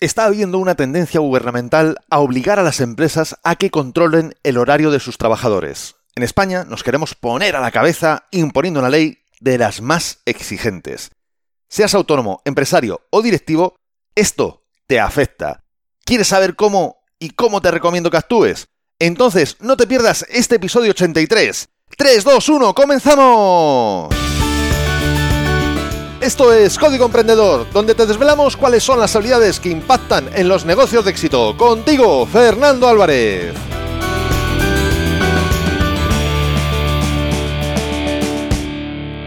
está habiendo una tendencia gubernamental a obligar a las empresas a que controlen el horario de sus trabajadores. En España nos queremos poner a la cabeza imponiendo una ley de las más exigentes. Seas autónomo, empresario o directivo, esto te afecta. ¿Quieres saber cómo y cómo te recomiendo que actúes? Entonces, no te pierdas este episodio 83. 3, 2, 1, comenzamos. Esto es Código Emprendedor, donde te desvelamos cuáles son las habilidades que impactan en los negocios de éxito. Contigo, Fernando Álvarez.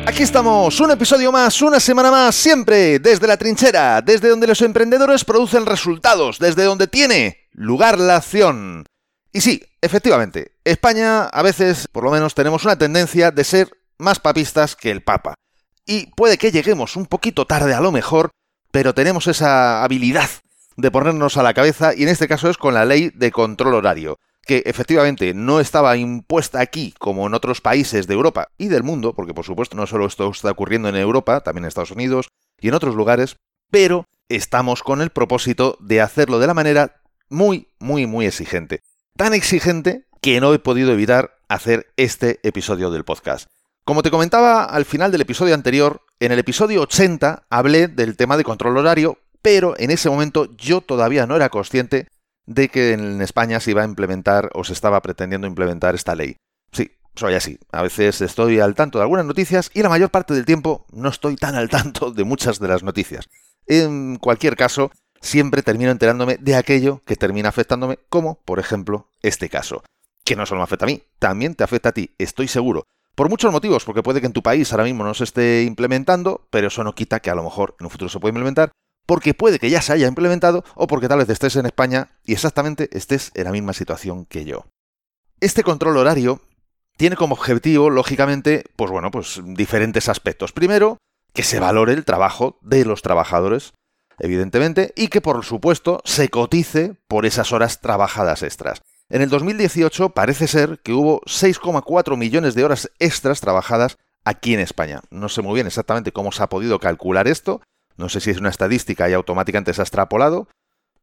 Aquí estamos, un episodio más, una semana más, siempre desde la trinchera, desde donde los emprendedores producen resultados, desde donde tiene lugar la acción. Y sí, efectivamente, España a veces, por lo menos, tenemos una tendencia de ser más papistas que el Papa y puede que lleguemos un poquito tarde a lo mejor, pero tenemos esa habilidad de ponernos a la cabeza y en este caso es con la ley de control horario, que efectivamente no estaba impuesta aquí como en otros países de Europa y del mundo, porque por supuesto no solo esto está ocurriendo en Europa, también en Estados Unidos y en otros lugares, pero estamos con el propósito de hacerlo de la manera muy, muy, muy exigente. Tan exigente que no he podido evitar hacer este episodio del podcast. Como te comentaba al final del episodio anterior, en el episodio 80 hablé del tema de control horario, pero en ese momento yo todavía no era consciente de que en España se iba a implementar o se estaba pretendiendo implementar esta ley. Sí, soy así. A veces estoy al tanto de algunas noticias y la mayor parte del tiempo no estoy tan al tanto de muchas de las noticias. En cualquier caso, siempre termino enterándome de aquello que termina afectándome, como por ejemplo este caso. Que no solo me afecta a mí, también te afecta a ti, estoy seguro. Por muchos motivos, porque puede que en tu país ahora mismo no se esté implementando, pero eso no quita que a lo mejor en un futuro se pueda implementar, porque puede que ya se haya implementado o porque tal vez estés en España y exactamente estés en la misma situación que yo. Este control horario tiene como objetivo, lógicamente, pues bueno, pues diferentes aspectos. Primero, que se valore el trabajo de los trabajadores, evidentemente, y que por supuesto se cotice por esas horas trabajadas extras. En el 2018 parece ser que hubo 6,4 millones de horas extras trabajadas aquí en España. No sé muy bien exactamente cómo se ha podido calcular esto, no sé si es una estadística y automáticamente se ha extrapolado,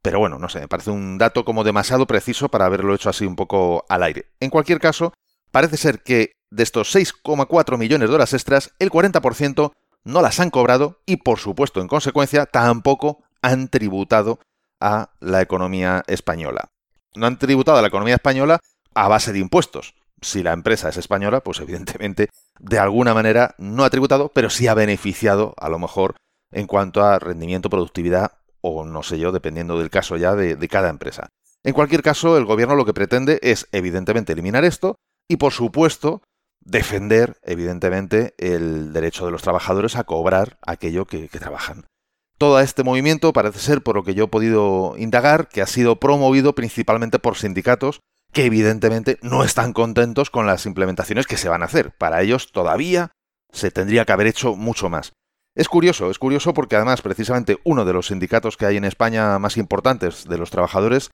pero bueno, no sé, me parece un dato como demasiado preciso para haberlo hecho así un poco al aire. En cualquier caso, parece ser que de estos 6,4 millones de horas extras, el 40% no las han cobrado y por supuesto, en consecuencia, tampoco han tributado a la economía española no han tributado a la economía española a base de impuestos. Si la empresa es española, pues evidentemente de alguna manera no ha tributado, pero sí ha beneficiado a lo mejor en cuanto a rendimiento, productividad o no sé yo, dependiendo del caso ya de, cada empresa. En cualquier caso, el gobierno lo que pretende es evidentemente eliminar esto y por supuesto defender evidentemente el derecho de los trabajadores a cobrar aquello que, que trabajan. Todo este movimiento parece ser, por lo que yo he podido indagar, que ha sido promovido principalmente por sindicatos que evidentemente no están contentos con las implementaciones que se van a hacer. Para ellos todavía se tendría que haber hecho mucho más. Es curioso, es curioso porque además precisamente uno de los sindicatos que hay en España más importantes de los trabajadores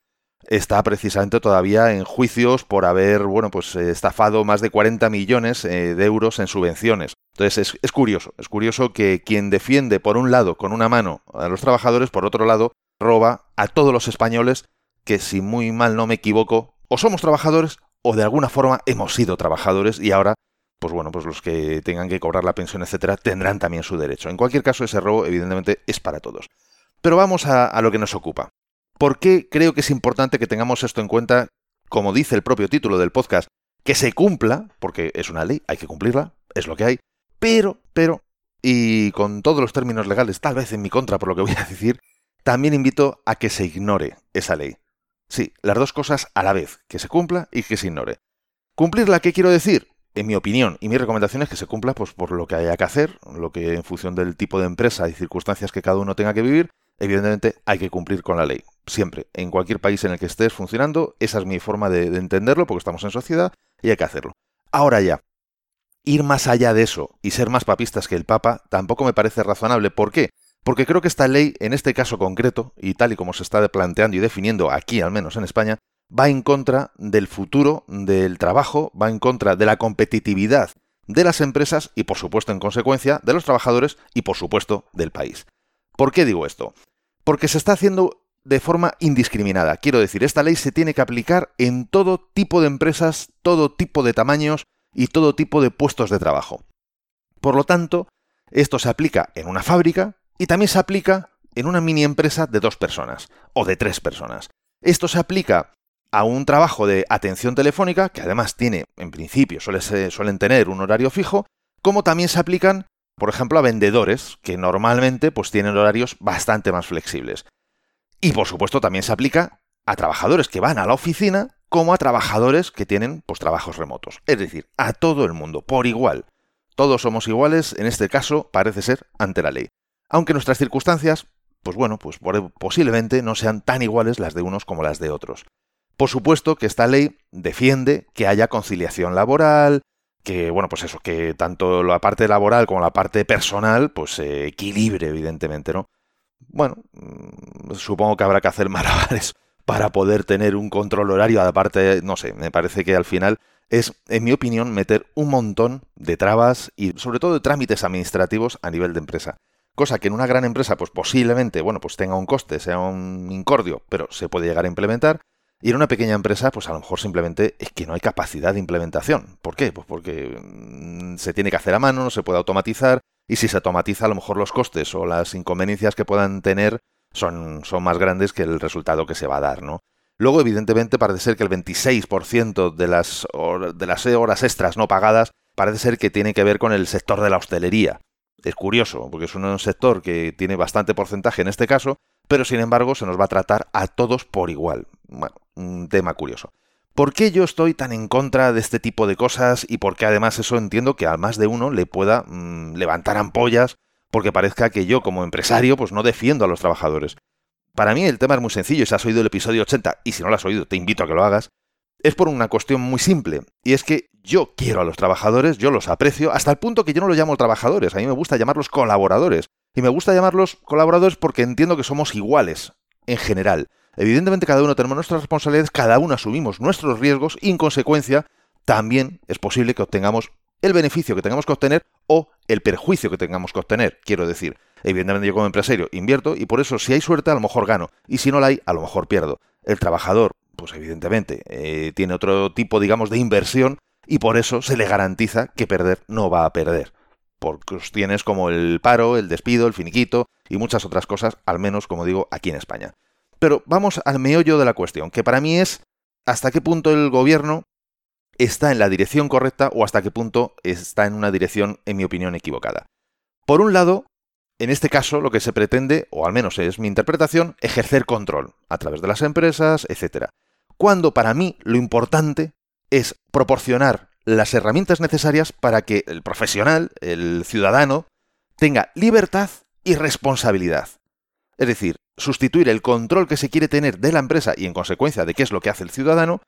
está precisamente todavía en juicios por haber, bueno, pues eh, estafado más de 40 millones eh, de euros en subvenciones. Entonces es, curioso, es curioso que quien defiende por un lado con una mano a los trabajadores, por otro lado roba a todos los españoles que si muy mal no me equivoco, o somos trabajadores o de alguna forma hemos sido trabajadores y ahora, pues bueno, pues los que tengan que cobrar la pensión, etcétera, tendrán también su derecho. En cualquier caso, ese robo evidentemente es para todos. Pero vamos a lo que nos ocupa. ¿Por qué creo que es importante que tengamos esto en cuenta, como dice el propio título del podcast, que se cumpla, porque es una ley, hay que cumplirla, es lo que hay, pero, pero, y con todos los términos legales tal vez en mi contra por lo que voy a decir, también invito a que se ignore esa ley. Sí, las dos cosas a la vez, que se cumpla y que se ignore. ¿Cumplirla qué quiero decir? En mi opinión y mi recomendación es que se cumpla pues, por lo que haya que hacer, lo que en función del tipo de empresa y circunstancias que cada uno tenga que vivir, evidentemente hay que cumplir con la ley. Siempre, en cualquier país en el que estés funcionando, esa es mi forma de, entenderlo, porque estamos en sociedad y hay que hacerlo. Ahora ya, ir más allá de eso y ser más papistas que el Papa tampoco me parece razonable. ¿Por qué? Porque creo que esta ley, en este caso concreto, y tal y como se está planteando y definiendo aquí, al menos en España, va en contra del futuro del trabajo, va en contra de la competitividad de las empresas y, por supuesto, en consecuencia, de los trabajadores y, por supuesto, del país. ¿Por qué digo esto? porque se está haciendo de forma indiscriminada. Quiero decir, esta ley se tiene que aplicar en todo tipo de empresas, todo tipo de tamaños y todo tipo de puestos de trabajo. Por lo tanto, esto se aplica en una fábrica y también se aplica en una mini empresa de dos personas o de tres personas. Esto se aplica a un trabajo de atención telefónica, que además tiene, en principio, suelen tener un horario fijo, como también se aplican, por ejemplo, a vendedores, que normalmente pues, tienen horarios bastante más flexibles. Y por supuesto también se aplica a trabajadores que van a la oficina como a trabajadores que tienen pues, trabajos remotos. Es decir, a todo el mundo, por igual. Todos somos iguales, en este caso, parece ser, ante la ley. Aunque nuestras circunstancias, pues bueno, pues posiblemente no sean tan iguales las de unos como las de otros. Por supuesto que esta ley defiende que haya conciliación laboral, que, bueno, pues eso, que tanto la parte laboral como la parte personal, pues se equilibre, evidentemente, ¿no? Bueno, mm, supongo que habrá que hacer malabares para poder tener un control horario, aparte, no sé, me parece que al final es, en mi opinión, meter un montón de trabas y sobre todo de trámites administrativos a nivel de empresa. Cosa que en una gran empresa, pues posiblemente, bueno, pues tenga un coste, sea un incordio, pero se puede llegar a implementar. Y en una pequeña empresa, pues a lo mejor simplemente es que no hay capacidad de implementación. ¿Por qué? Pues porque mm, se tiene que hacer a mano, no se puede automatizar, y si se automatiza, a lo mejor los costes o las inconveniencias que puedan tener son, son más grandes que el resultado que se va a dar, ¿no? Luego, evidentemente, parece ser que el 26% de las, de las horas extras no pagadas parece ser que tiene que ver con el sector de la hostelería. Es curioso, porque es un sector que tiene bastante porcentaje en este caso, pero sin embargo se nos va a tratar a todos por igual. Bueno, un tema curioso. ¿Por qué yo estoy tan en contra de este tipo de cosas y por qué además eso entiendo que a más de uno le pueda mm, levantar ampollas porque parezca que yo como empresario pues no defiendo a los trabajadores? Para mí el tema es muy sencillo, si has oído el episodio 80 y si no lo has oído te invito a que lo hagas, es por una cuestión muy simple y es que yo quiero a los trabajadores, yo los aprecio hasta el punto que yo no los llamo trabajadores, a mí me gusta llamarlos colaboradores y me gusta llamarlos colaboradores porque entiendo que somos iguales en general. Evidentemente cada uno tenemos nuestras responsabilidades, cada uno asumimos nuestros riesgos y en consecuencia también es posible que obtengamos el beneficio que tengamos que obtener o el perjuicio que tengamos que obtener. Quiero decir, evidentemente yo como empresario invierto y por eso si hay suerte a lo mejor gano y si no la hay a lo mejor pierdo. El trabajador, pues evidentemente, eh, tiene otro tipo, digamos, de inversión y por eso se le garantiza que perder no va a perder por cuestiones como el paro, el despido, el finiquito y muchas otras cosas, al menos, como digo, aquí en España. Pero vamos al meollo de la cuestión, que para mí es hasta qué punto el gobierno está en la dirección correcta o hasta qué punto está en una dirección, en mi opinión, equivocada. Por un lado, en este caso lo que se pretende, o al menos es mi interpretación, ejercer control a través de las empresas, etc. Cuando para mí lo importante es proporcionar las herramientas necesarias para que el profesional, el ciudadano, tenga libertad y responsabilidad. Es decir, sustituir el control que se quiere tener de la empresa y en consecuencia de qué es lo que hace el ciudadano,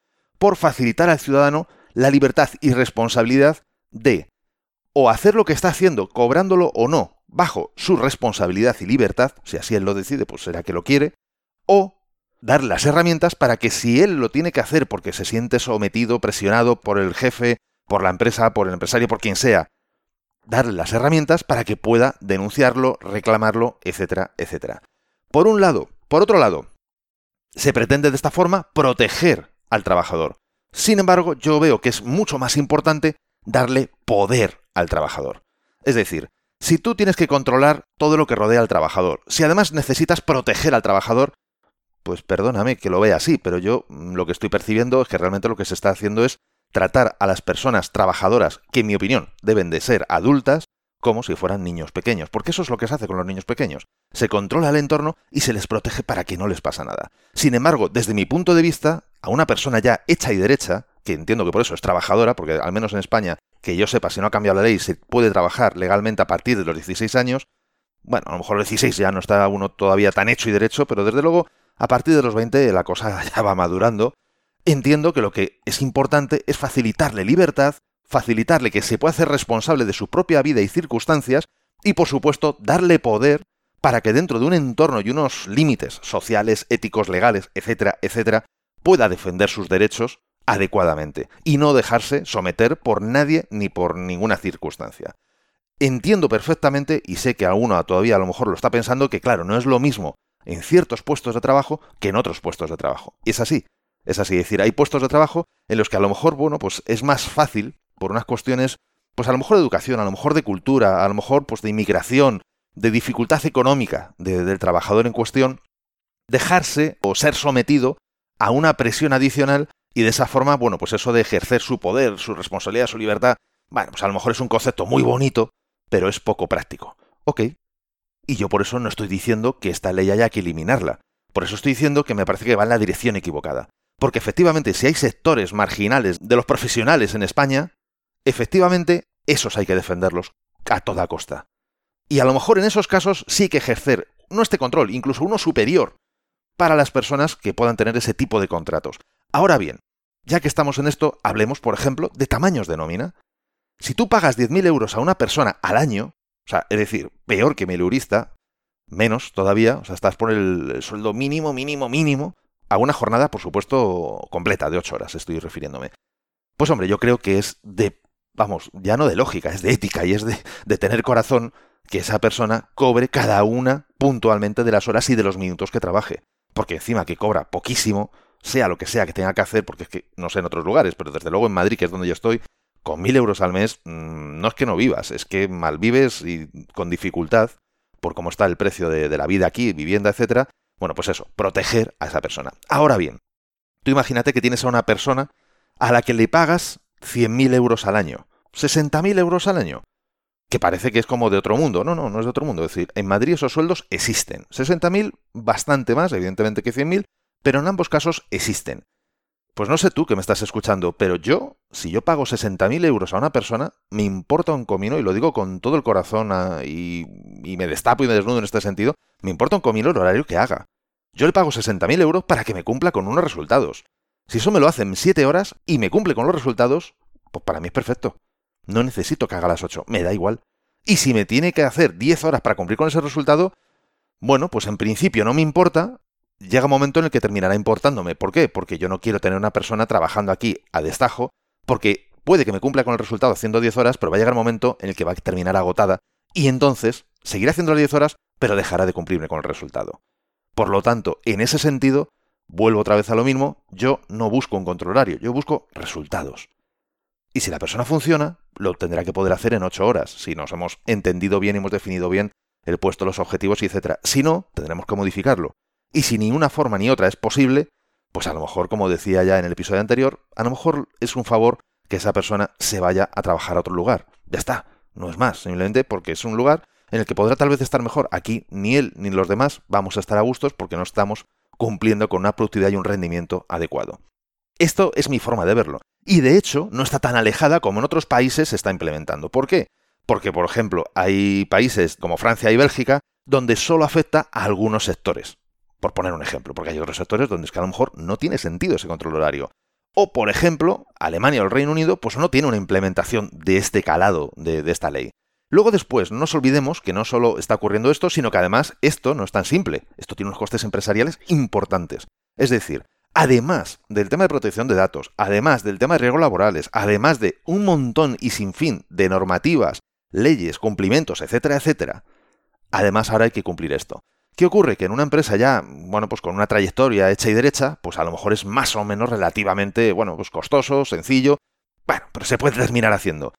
por facilitar al ciudadano la libertad y responsabilidad de o hacer lo que está haciendo, cobrándolo o no, bajo su responsabilidad y libertad, si así él lo decide, pues será que lo quiere, o dar las herramientas para que si él lo tiene que hacer porque se siente sometido, presionado por el jefe, por la empresa, por el empresario, por quien sea, darle las herramientas para que pueda denunciarlo, reclamarlo, etcétera, etcétera. Por un lado. Por otro lado, se pretende de esta forma proteger al trabajador. Sin embargo, yo veo que es mucho más importante darle poder al trabajador. Es decir, si tú tienes que controlar todo lo que rodea al trabajador, si además necesitas proteger al trabajador, pues perdóname que lo vea así, pero yo mm, lo que estoy percibiendo es que realmente lo que se está haciendo es tratar a las personas trabajadoras, que en mi opinión deben de ser adultas, como si fueran niños pequeños, porque eso es lo que se hace con los niños pequeños. Se controla el entorno y se les protege para que no les pasa nada. Sin embargo, desde mi punto de vista, a una persona ya hecha y derecha, que entiendo que por eso es trabajadora, porque al menos en España, que yo sepa, si no ha cambiado la ley, se puede trabajar legalmente a partir de los 16 años, bueno, a lo mejor los 16 ya no está uno todavía tan hecho y derecho, pero desde luego a partir de los 20 la cosa ya va madurando. Entiendo que lo que es importante es facilitarle libertad, facilitarle que se pueda hacer responsable de su propia vida y circunstancias y por supuesto darle poder para que dentro de un entorno y unos límites sociales, éticos, legales, etcétera, etcétera, pueda defender sus derechos adecuadamente y no dejarse someter por nadie ni por ninguna circunstancia. Entiendo perfectamente y sé que alguno todavía a lo mejor lo está pensando que claro, no es lo mismo en ciertos puestos de trabajo que en otros puestos de trabajo. Y es así. Es así, es decir, hay puestos de trabajo en los que a lo mejor, bueno, pues es más fácil, por unas cuestiones, pues a lo mejor de educación, a lo mejor de cultura, a lo mejor pues de inmigración, de dificultad económica del trabajador en cuestión, dejarse o ser sometido a una presión adicional y de esa forma, bueno, pues eso de ejercer su poder, su responsabilidad, su libertad, bueno, pues a lo mejor es un concepto muy bonito, pero es poco práctico. Ok. Y yo por eso no estoy diciendo que esta ley haya que eliminarla. Por eso estoy diciendo que me parece que va en la dirección equivocada. Porque efectivamente, si hay sectores marginales de los profesionales en España, efectivamente, esos hay que defenderlos a toda costa. Y a lo mejor en esos casos sí que ejercer no este control, incluso uno superior, para las personas que puedan tener ese tipo de contratos. Ahora bien, ya que estamos en esto, hablemos, por ejemplo, de tamaños de nómina. Si tú pagas 10.000 euros a una persona al año, o sea, es decir, peor que milurista, menos todavía, o sea, estás por el sueldo mínimo, mínimo, mínimo, a una jornada, por supuesto, completa, de 8 horas, estoy refiriéndome. Pues hombre, yo creo que es de, vamos, ya no de lógica, es de ética y es de tener corazón que esa persona cobre cada una puntualmente de las horas y de los minutos que trabaje. Porque encima que cobra poquísimo, sea lo que sea que tenga que hacer, porque es que no sé en otros lugares, pero desde luego en Madrid, que es donde yo estoy, con mil euros al mes, mm, no es que no vivas, es que mal vives y con dificultad, por cómo está el precio de, de la vida aquí, vivienda, etcétera. Bueno, pues eso, proteger a esa persona. Ahora bien, tú imagínate que tienes a una persona a la que le pagas 100.000 euros al año, 60.000 euros al año que parece que es como de otro mundo. No, no, no es de otro mundo. Es decir, en Madrid esos sueldos existen. 60.000, bastante más, evidentemente, que 100.000, pero en ambos casos existen. Pues no sé tú que me estás escuchando, pero yo, si yo pago 60.000 euros a una persona, me importa un comino, y lo digo con todo el corazón ah, y, me destapo y me desnudo en este sentido, me importa un comino el horario que haga. Yo le pago 60.000 euros para que me cumpla con unos resultados. Si eso me lo hacen 7 horas y me cumple con los resultados, pues para mí es perfecto. No necesito que haga las 8, me da igual. Y si me tiene que hacer 10 horas para cumplir con ese resultado, bueno, pues en principio no me importa. Llega un momento en el que terminará importándome. ¿Por qué? Porque yo no quiero tener una persona trabajando aquí a destajo, porque puede que me cumpla con el resultado haciendo 10 horas, pero va a llegar un momento en el que va a terminar agotada, y entonces seguirá haciendo las 10 horas, pero dejará de cumplirme con el resultado. Por lo tanto, en ese sentido, vuelvo otra vez a lo mismo, yo no busco un control horario, yo busco resultados. Y si la persona funciona, lo tendrá que poder hacer en ocho horas, si nos hemos entendido bien y hemos definido bien el puesto, los objetivos, etc. Si no, tendremos que modificarlo. Y si ni una forma ni otra es posible, pues a lo mejor, como decía ya en el episodio anterior, a lo mejor es un favor que esa persona se vaya a trabajar a otro lugar. Ya está, no es más, simplemente porque es un lugar en el que podrá tal vez estar mejor. Aquí ni él ni los demás vamos a estar a gustos porque no estamos cumpliendo con una productividad y un rendimiento adecuado. Esto es mi forma de verlo. Y de hecho, no está tan alejada como en otros países se está implementando. ¿Por qué? Porque, por ejemplo, hay países como Francia y Bélgica donde solo afecta a algunos sectores. Por poner un ejemplo, porque hay otros sectores donde es que a lo mejor no tiene sentido ese control horario. O, por ejemplo, Alemania o el Reino Unido, pues no tiene una implementación de este calado de, de esta ley. Luego después, no nos olvidemos que no solo está ocurriendo esto, sino que además esto no es tan simple. Esto tiene unos costes empresariales importantes. Es decir, además del tema de protección de datos, además del tema de riesgos laborales, además de un montón y sin fin de normativas, leyes, cumplimientos, etcétera, etcétera, además ahora hay que cumplir esto. ¿Qué ocurre? Que en una empresa ya, bueno, pues con una trayectoria hecha y derecha, pues a lo mejor es más o menos relativamente, bueno, pues costoso, sencillo, bueno, pero se puede terminar haciendo.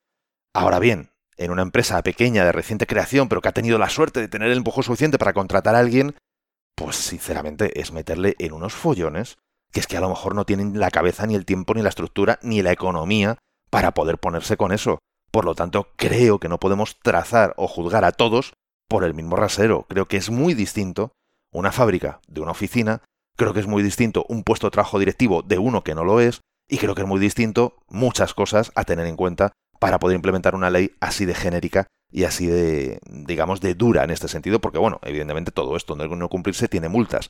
Ahora bien, en una empresa pequeña de reciente creación, pero que ha tenido la suerte de tener el empujón suficiente para contratar a alguien, pues sinceramente es meterle en unos follones que es que a lo mejor no tienen la cabeza, ni el tiempo, ni la estructura, ni la economía para poder ponerse con eso. Por lo tanto, creo que no podemos trazar o juzgar a todos por el mismo rasero. Creo que es muy distinto una fábrica de una oficina, creo que es muy distinto un puesto de trabajo directivo de uno que no lo es, y creo que es muy distinto muchas cosas a tener en cuenta para poder implementar una ley así de genérica y así de, digamos, de dura en este sentido, porque bueno, evidentemente todo esto no cumplirse tiene multas,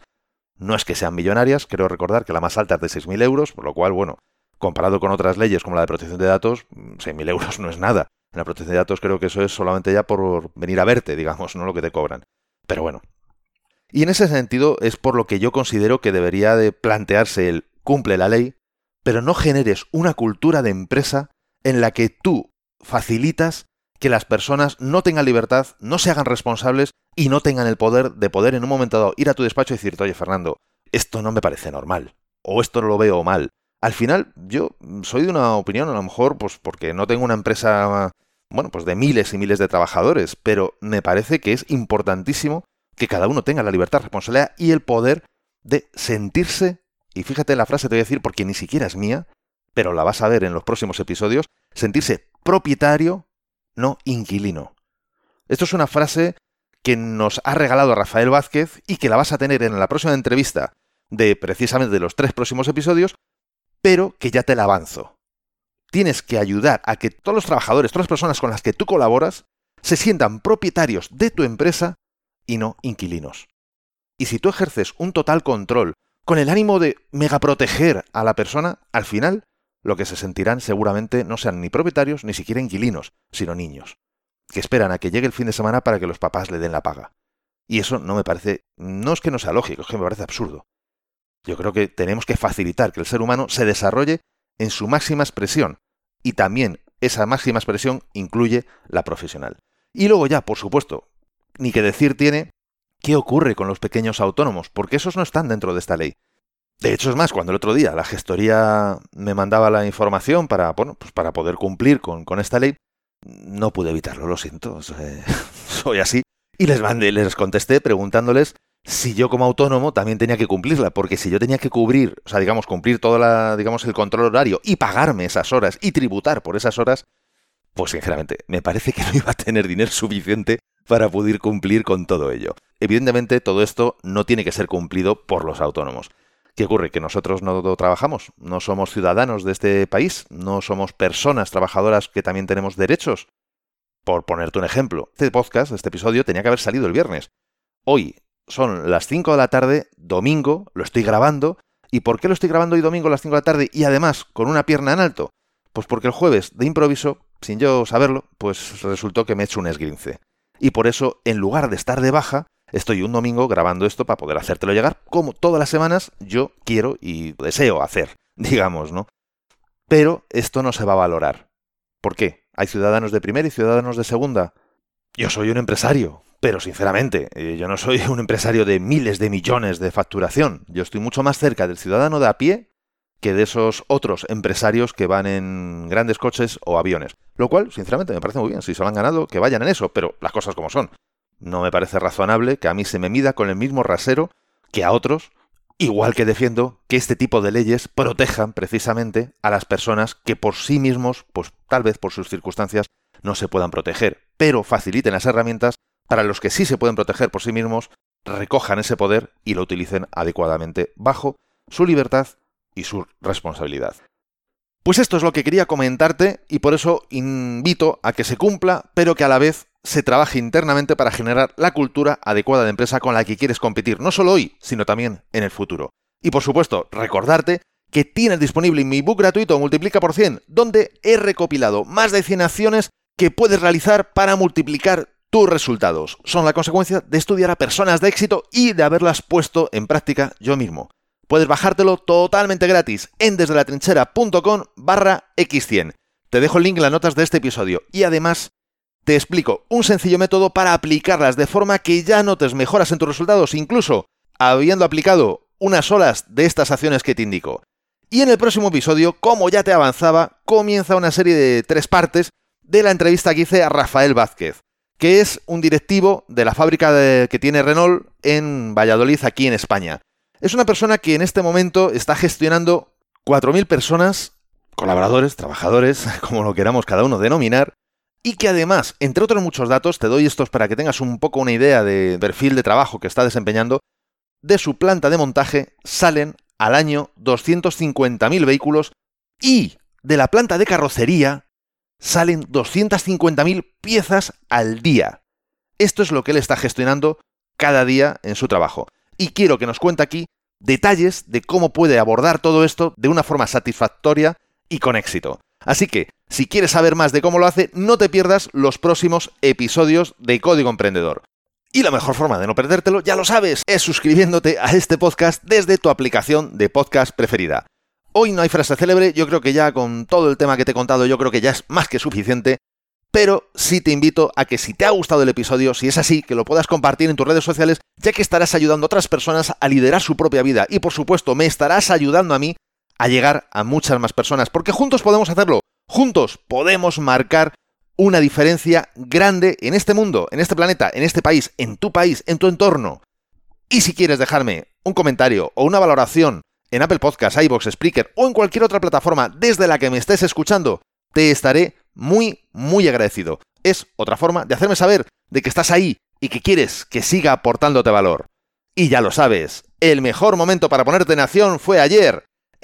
no es que sean millonarias, creo recordar que la más alta es de 6.000 euros, por lo cual, bueno, comparado con otras leyes como la de protección de datos, 6.000 euros no es nada. En la protección de datos creo que eso es solamente ya por venir a verte, digamos, no lo que te cobran. Pero bueno. Y en ese sentido es por lo que yo considero que debería de plantearse el cumple la ley, pero no generes una cultura de empresa en la que tú facilitas que las personas no tengan libertad, no se hagan responsables y no tengan el poder de poder en un momento dado ir a tu despacho y decirte, oye Fernando, esto no me parece normal, o esto lo veo mal. Al final, yo soy de una opinión, a lo mejor, pues porque no tengo una empresa, bueno, pues de miles y miles de trabajadores, pero me parece que es importantísimo que cada uno tenga la libertad, responsabilidad y el poder de sentirse, y fíjate la frase te voy a decir porque ni siquiera es mía, pero la vas a ver en los próximos episodios, sentirse propietario, no inquilino. Esto es una frase que nos ha regalado Rafael Vázquez y que la vas a tener en la próxima entrevista de precisamente de los tres próximos episodios, pero que ya te la avanzo. Tienes que ayudar a que todos los trabajadores, todas las personas con las que tú colaboras, se sientan propietarios de tu empresa y no inquilinos. Y si tú ejerces un total control con el ánimo de megaproteger a la persona, al final lo que se sentirán seguramente no sean ni propietarios ni siquiera inquilinos, sino niños, que esperan a que llegue el fin de semana para que los papás le den la paga. Y eso no me parece, no es que no sea lógico, es que me parece absurdo. Yo creo que tenemos que facilitar que el ser humano se desarrolle en su máxima expresión, y también esa máxima expresión incluye la profesional. Y luego ya, por supuesto, ni que decir tiene qué ocurre con los pequeños autónomos, porque esos no están dentro de esta ley. De hecho, es más, cuando el otro día la gestoría me mandaba la información para, bueno, pues para poder cumplir con, esta ley, no pude evitarlo, lo siento, soy así. Y les mandé, les contesté preguntándoles si yo como autónomo también tenía que cumplirla, porque si yo tenía que cubrir, o sea, digamos, cumplir todo la, digamos, el control horario y pagarme esas horas y tributar por esas horas, pues sinceramente, me parece que no iba a tener dinero suficiente para poder cumplir con todo ello. Evidentemente, todo esto no tiene que ser cumplido por los autónomos. ¿Qué ocurre? Que nosotros no trabajamos, no somos ciudadanos de este país, no somos personas trabajadoras que también tenemos derechos. Por ponerte un ejemplo, este podcast, este episodio, tenía que haber salido el viernes. Hoy son las 5 de la tarde, domingo, lo estoy grabando. ¿Y por qué lo estoy grabando hoy domingo a las 5 de la tarde y además con una pierna en alto? Pues porque el jueves, de improviso, sin yo saberlo, pues resultó que me he hecho un esguince y por eso, en lugar de estar de baja, estoy un domingo grabando esto para poder hacértelo llegar, como todas las semanas yo quiero y deseo hacer, digamos, ¿no? Pero esto no se va a valorar. ¿Por qué? ¿Hay ciudadanos de primera y ciudadanos de segunda? Yo soy un empresario, pero sinceramente, eh, yo no soy un empresario de miles de millones de facturación. Yo estoy mucho más cerca del ciudadano de a pie que de esos otros empresarios que van en grandes coches o aviones. Lo cual, sinceramente, me parece muy bien. Si se lo han ganado, que vayan en eso, pero las cosas como son. No me parece razonable que a mí se me mida con el mismo rasero que a otros, igual que defiendo que este tipo de leyes protejan precisamente a las personas que por sí mismos, pues tal vez por sus circunstancias, no se puedan proteger, pero faciliten las herramientas para los que sí se pueden proteger por sí mismos, recojan ese poder y lo utilicen adecuadamente bajo su libertad y su responsabilidad. Pues esto es lo que quería comentarte y por eso invito a que se cumpla, pero que a la vez se trabaje internamente para generar la cultura adecuada de empresa con la que quieres competir, no solo hoy, sino también en el futuro. Y por supuesto, recordarte que tienes disponible mi book gratuito Multiplica por 100, donde he recopilado más de 100 acciones que puedes realizar para multiplicar tus resultados. Son la consecuencia de estudiar a personas de éxito y de haberlas puesto en práctica yo mismo. Puedes bajártelo totalmente gratis en desde la trinchera.com barra x100. Te dejo el link en las notas de este episodio y además te explico un sencillo método para aplicarlas de forma que ya notes mejoras en tus resultados, incluso habiendo aplicado unas horas de estas acciones que te indico. Y en el próximo episodio, como ya te avanzaba, comienza una serie de tres partes de la entrevista que hice a Rafael Vázquez, que es un directivo de la fábrica que tiene Renault en Valladolid, aquí en España. Es una persona que en este momento está gestionando 4.000 personas, colaboradores, trabajadores, como lo queramos cada uno denominar, y que además, entre otros muchos datos, te doy estos para que tengas un poco una idea de perfil de trabajo que está desempeñando, de su planta de montaje salen al año 250.000 vehículos y de la planta de carrocería salen 250.000 piezas al día. Esto es lo que él está gestionando cada día en su trabajo y quiero que nos cuente aquí detalles de cómo puede abordar todo esto de una forma satisfactoria y con éxito. Así que, si quieres saber más de cómo lo hace, no te pierdas los próximos episodios de Código Emprendedor. Y la mejor forma de no perdértelo, ya lo sabes, es suscribiéndote a este podcast desde tu aplicación de podcast preferida. Hoy no hay frase célebre, yo creo que ya con todo el tema que te he contado, yo creo que ya es más que suficiente pero sí te invito a que si te ha gustado el episodio, si es así, que lo puedas compartir en tus redes sociales, ya que estarás ayudando a otras personas a liderar su propia vida y por supuesto me estarás ayudando a mí a llegar a muchas más personas, porque juntos podemos hacerlo, juntos podemos marcar una diferencia grande en este mundo, en este planeta, en este país, en tu país, en tu entorno. Y si quieres dejarme un comentario o una valoración en Apple Podcasts, iBox, Spreaker o en cualquier otra plataforma desde la que me estés escuchando, te estaré muy, muy agradecido. Es otra forma de hacerme saber de que estás ahí y que quieres que siga aportándote valor. Y ya lo sabes, el mejor momento para ponerte en acción fue ayer.